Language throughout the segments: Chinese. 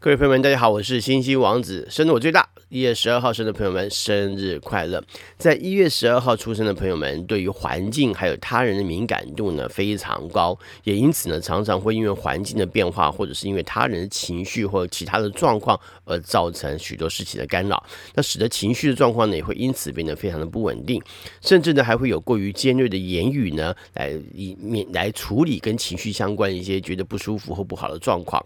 各位朋友们，大家好，我是星星王子，生的我最大。一月十二号生的朋友们，生日快乐！在一月十二号出生的朋友们，对于环境还有他人的敏感度呢非常高，也因此呢，常常会因为环境的变化，或者是因为他人的情绪或其他的状况而造成许多事情的干扰。那使得情绪的状况呢，也会因此变得非常的不稳定，甚至呢，还会有过于尖锐的言语呢，来以免来处理跟情绪相关一些觉得不舒服或不好的状况。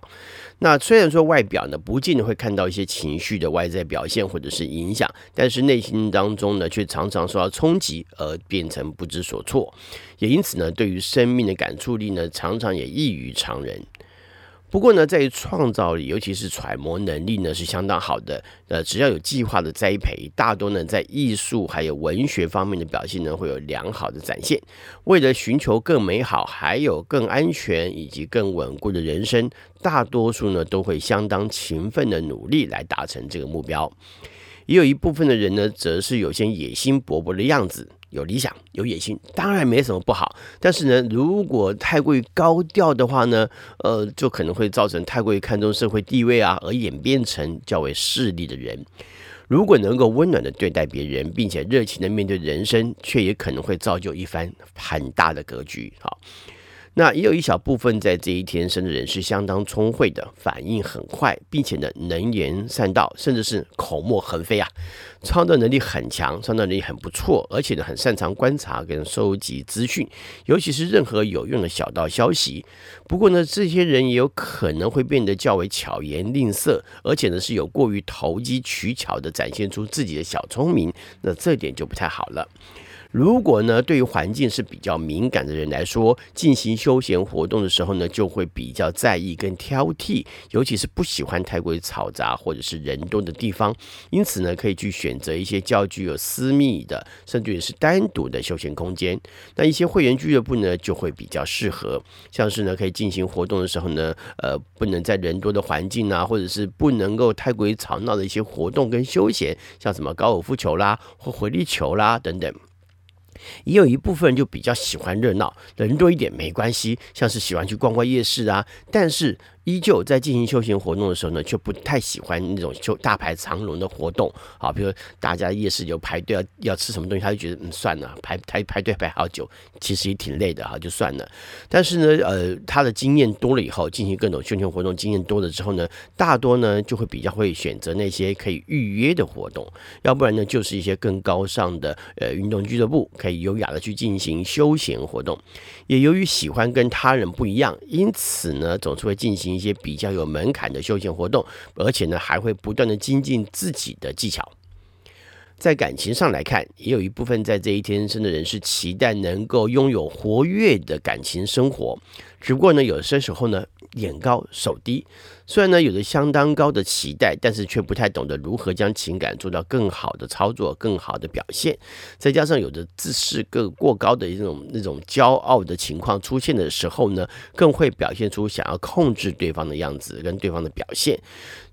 那虽然说外表呢，不见得会看到一些情绪的外在表现或者是影响，但是内心当中呢，却常常受到冲击而变成不知所措，也因此呢，对于生命的感触力呢，常常也异于常人。不过呢，在于创造力，尤其是揣摩能力呢，是相当好的。呃，只要有计划的栽培，大多呢在艺术还有文学方面的表现呢，会有良好的展现。为了寻求更美好、还有更安全以及更稳固的人生，大多数呢都会相当勤奋的努力来达成这个目标。也有一部分的人呢，则是有些野心勃勃的样子。有理想、有野心，当然没什么不好。但是呢，如果太过于高调的话呢，呃，就可能会造成太过于看重社会地位啊，而演变成较为势利的人。如果能够温暖的对待别人，并且热情的面对人生，却也可能会造就一番很大的格局。好。那也有一小部分在这一天生的人是相当聪慧的，反应很快，并且呢能言善道，甚至是口沫横飞啊，创造能力很强，创造能力很不错，而且呢很擅长观察跟收集资讯，尤其是任何有用的小道消息。不过呢，这些人也有可能会变得较为巧言令色，而且呢是有过于投机取巧的展现出自己的小聪明，那这点就不太好了。如果呢，对于环境是比较敏感的人来说，进行休闲活动的时候呢，就会比较在意跟挑剔，尤其是不喜欢太过于嘈杂或者是人多的地方。因此呢，可以去选择一些较具有私密的，甚至于是单独的休闲空间。那一些会员俱乐部呢，就会比较适合，像是呢，可以进行活动的时候呢，呃，不能在人多的环境啊，或者是不能够太过于吵闹的一些活动跟休闲，像什么高尔夫球啦或回力球啦等等。也有一部分人就比较喜欢热闹，人多一点没关系，像是喜欢去逛逛夜市啊，但是。依旧在进行休闲活动的时候呢，却不太喜欢那种就大排长龙的活动啊，比如大家夜市就排队要要吃什么东西，他就觉得嗯算了，排排排队排好久，其实也挺累的哈，就算了。但是呢，呃，他的经验多了以后，进行各种休闲活动经验多了之后呢，大多呢就会比较会选择那些可以预约的活动，要不然呢就是一些更高尚的呃运动俱乐部，可以优雅的去进行休闲活动。也由于喜欢跟他人不一样，因此呢总是会进行。一些比较有门槛的休闲活动，而且呢还会不断的精进自己的技巧。在感情上来看，也有一部分在这一天生的人是期待能够拥有活跃的感情生活，只不过呢有些时候呢眼高手低。虽然呢有着相当高的期待，但是却不太懂得如何将情感做到更好的操作、更好的表现。再加上有着自视更过高的一种那种骄傲的情况出现的时候呢，更会表现出想要控制对方的样子跟对方的表现。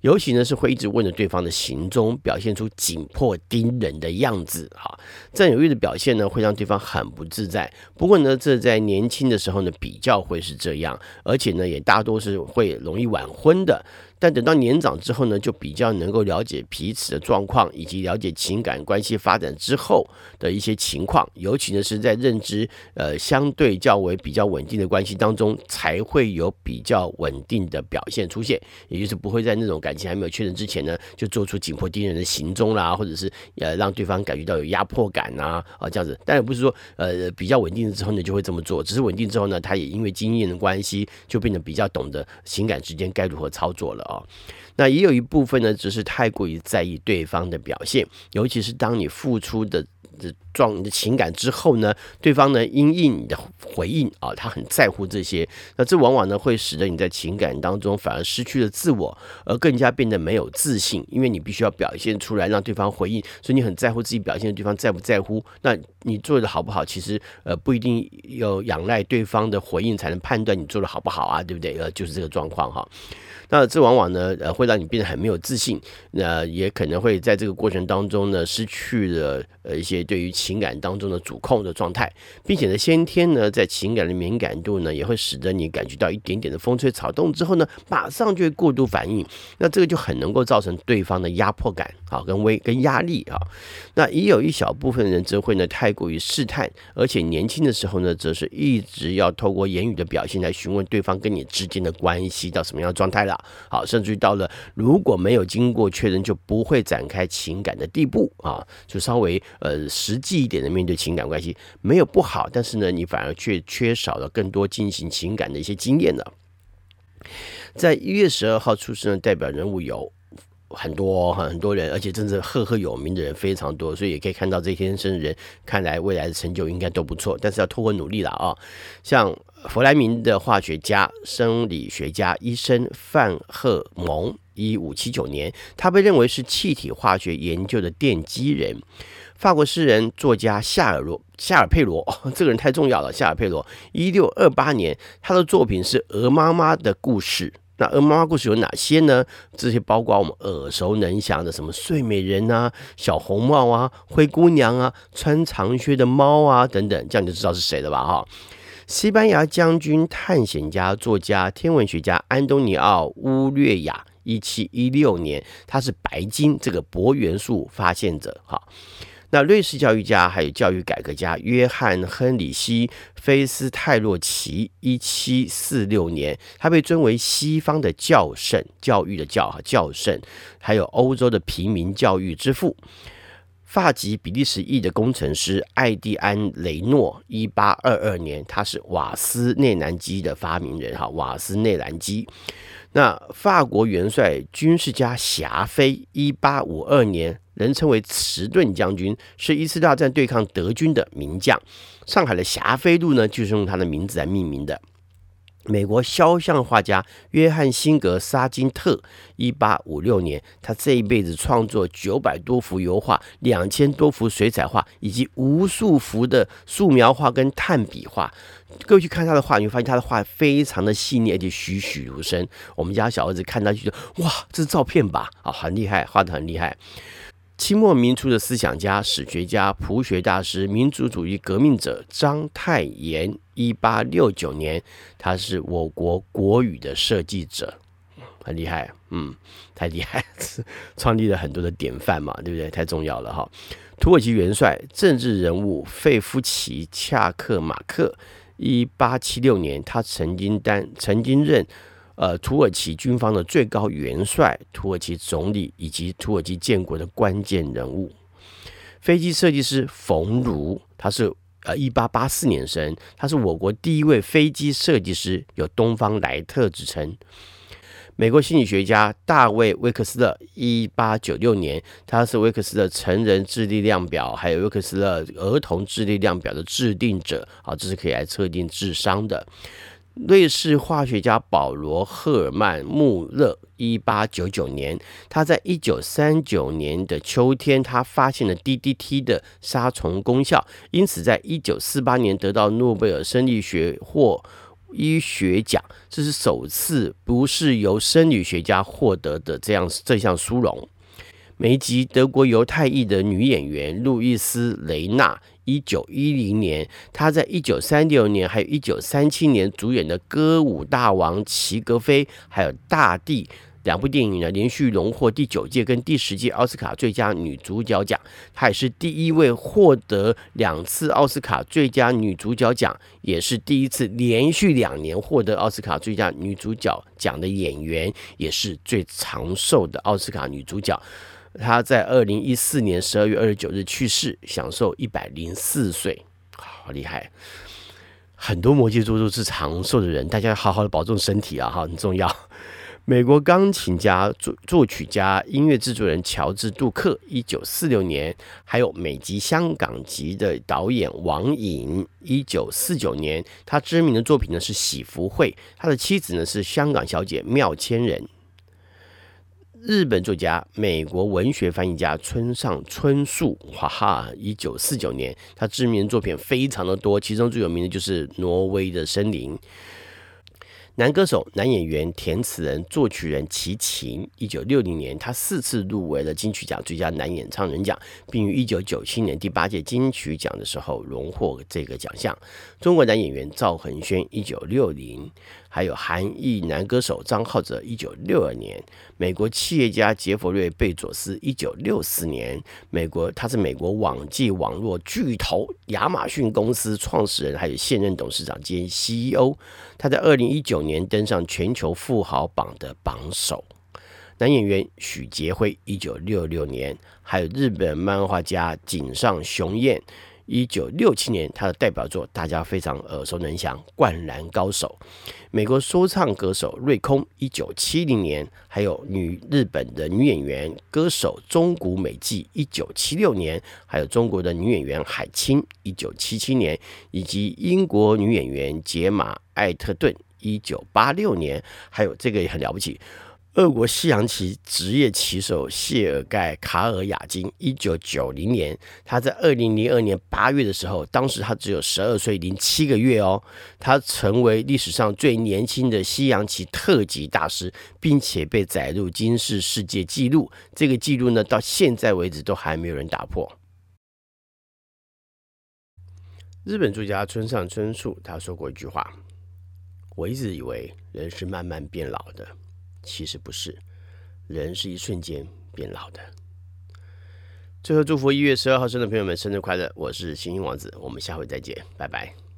尤其呢是会一直问着对方的行踪，表现出紧迫盯人的样子。哈，占有欲的表现呢会让对方很不自在。不过呢，这在年轻的时候呢比较会是这样，而且呢也大多是会容易晚婚的。但等到年长之后呢，就比较能够了解彼此的状况，以及了解情感关系发展之后的一些情况。尤其呢是在认知呃相对较为比较稳定的关系当中，才会有比较稳定的表现出现。也就是不会在那种感情还没有确认之前呢，就做出紧迫盯人的行踪啦，或者是呃让对方感觉到有压迫感啊啊这样子。当然不是说呃比较稳定之后呢就会这么做，只是稳定之后呢，他也因为经验的关系，就变得比较懂得情感之间该如何操作了啊、哦，那也有一部分呢，只是太过于在意对方的表现，尤其是当你付出的的状你的情感之后呢，对方呢因应你的回应啊、他很在乎这些，那这往往呢会使得你在情感当中反而失去了自我，而更加变得没有自信，因为你必须要表现出来让对方回应，所以你很在乎自己表现的对方在不在乎，那你做的好不好，其实呃不一定要仰赖对方的回应才能判断你做的好不好啊，对不对？呃，就是这个状况哈。那这往往呢，呃，会让你变得很没有自信，那也可能会在这个过程当中呢，失去了呃一些对于情感当中的主控的状态，并且呢，先天呢，在情感的敏感度呢，也会使得你感觉到一点点的风吹草动之后呢，马上就会过度反应，那这个就很能够造成对方的压迫感啊，跟威跟压力啊。那也有一小部分人则会呢，太过于试探，而且年轻的时候呢，则是一直要透过言语的表现来询问对方跟你之间的关系到什么样的状态了。好，甚至于到了如果没有经过确认，就不会展开情感的地步啊，就稍微呃实际一点的面对情感关系，没有不好，但是呢，你反而却缺少了更多进行情感的一些经验了。在一月十二号出生的代表人物有很多很多人，而且真是赫赫有名的人非常多，所以也可以看到这天生的人，看来未来的成就应该都不错，但是要透过努力了啊，像。弗莱明的化学家、生理学家、医生范赫蒙，一五七九年，他被认为是气体化学研究的奠基人。法国诗人、作家夏尔罗、夏尔佩罗，这个人太重要了。夏尔佩罗，一六二八年，他的作品是《鹅妈妈的故事》。那鹅妈妈故事有哪些呢？这些包括我们耳熟能详的什么睡美人啊、小红帽啊、灰姑娘啊、穿长靴的猫啊等等，这样你就知道是谁了吧？哈。西班牙将军、探险家、作家、天文学家安东尼奥·乌略亚，一七一六年，他是白金这个铂元素发现者。哈，那瑞士教育家还有教育改革家约翰·亨里希·菲斯泰洛奇，一七四六年，他被尊为西方的教圣，教育的教哈教圣，还有欧洲的平民教育之父。法籍比利时裔的工程师艾蒂安·雷诺，一八二二年，他是瓦斯内燃机的发明人哈，瓦斯内燃机。那法国元帅、军事家霞飞，一八五二年，人称为迟钝将军，是一次大战对抗德军的名将。上海的霞飞路呢，就是用他的名字来命名的。美国肖像画家约翰辛格沙金特，一八五六年，他这一辈子创作九百多幅油画、两千多幅水彩画，以及无数幅的素描画跟炭笔画。各位去看他的画，你会发现他的画非常的细腻，而且栩栩如生。我们家小儿子看到就觉得，哇，这是照片吧？啊，很厉害，画得很厉害。清末民初的思想家、史学家、朴学大师、民族主义革命者章太炎，一八六九年，他是我国国语的设计者，很厉害，嗯，太厉害，创立了很多的典范嘛，对不对？太重要了哈。土耳其元帅、政治人物费夫奇·恰克马克，一八七六年，他曾经担曾经任。呃，土耳其军方的最高元帅、土耳其总理以及土耳其建国的关键人物，飞机设计师冯如，他是呃一八八四年生，他是我国第一位飞机设计师，有“东方莱特”之称。美国心理学家大卫·威克斯勒，一八九六年，他是威克斯勒成人智力量表，还有威克斯勒儿童智力量表的制定者，好，这是可以来测定智商的。瑞士化学家保罗·赫尔曼·穆勒，一八九九年，他在一九三九年的秋天，他发现了 DDT 的杀虫功效，因此在一九四八年得到诺贝尔生理学或医学奖，这是首次不是由生理学家获得的这样这项殊荣。美籍德国犹太裔的女演员路易斯·雷纳。一九一零年，他在一九三六年还有一九三七年主演的《歌舞大王齐格飞》还有《大地》两部电影呢，连续荣获第九届跟第十届奥斯卡最佳女主角奖。她也是第一位获得两次奥斯卡最佳女主角奖，也是第一次连续两年获得奥斯卡最佳女主角奖的演员，也是最长寿的奥斯卡女主角。他在二零一四年十二月二十九日去世，享寿一百零四岁，好厉害！很多摩羯座都是长寿的人，大家要好好的保重身体啊，哈，很重要。美国钢琴家、作作曲家、音乐制作人乔治·杜克，一九四六年；还有美籍香港籍的导演王颖，一九四九年。他知名的作品呢是《喜福会》，他的妻子呢是香港小姐妙千仁。日本作家、美国文学翻译家村上春树，哈哈，一九四九年，他知名的作品非常的多，其中最有名的就是《挪威的森林》。男歌手、男演员、填词人、作曲人齐秦，一九六零年他四次入围了金曲奖最佳男演唱人奖，并于一九九七年第八届金曲奖的时候荣获这个奖项。中国男演员赵恒轩，一九六零。还有韩裔男歌手张浩哲，一九六二年；美国企业家杰弗瑞·贝佐斯，一九六四年；美国他是美国网际网络巨头亚马逊公司创始人，还有现任董事长兼 CEO。他在二零一九年登上全球富豪榜的榜首。男演员许杰辉，一九六六年；还有日本漫画家井上雄彦。一九六七年，他的代表作大家非常耳熟能详，《灌篮高手》。美国说唱歌手瑞空，一九七零年，还有女日本的女演员歌手中谷美纪，一九七六年，还有中国的女演员海清，一九七七年，以及英国女演员杰玛艾特顿，一九八六年，还有这个也很了不起。俄国西洋棋职业棋手谢尔盖·卡尔雅金，一九九零年，他在二零零二年八月的时候，当时他只有十二岁零七个月哦，他成为历史上最年轻的西洋棋特级大师，并且被载入金氏世界纪录。这个纪录呢，到现在为止都还没有人打破。日本作家村上春树他说过一句话：“我一直以为人是慢慢变老的。”其实不是，人是一瞬间变老的。最后祝福一月十二号生的朋友们生日快乐！我是星星王子，我们下回再见，拜拜。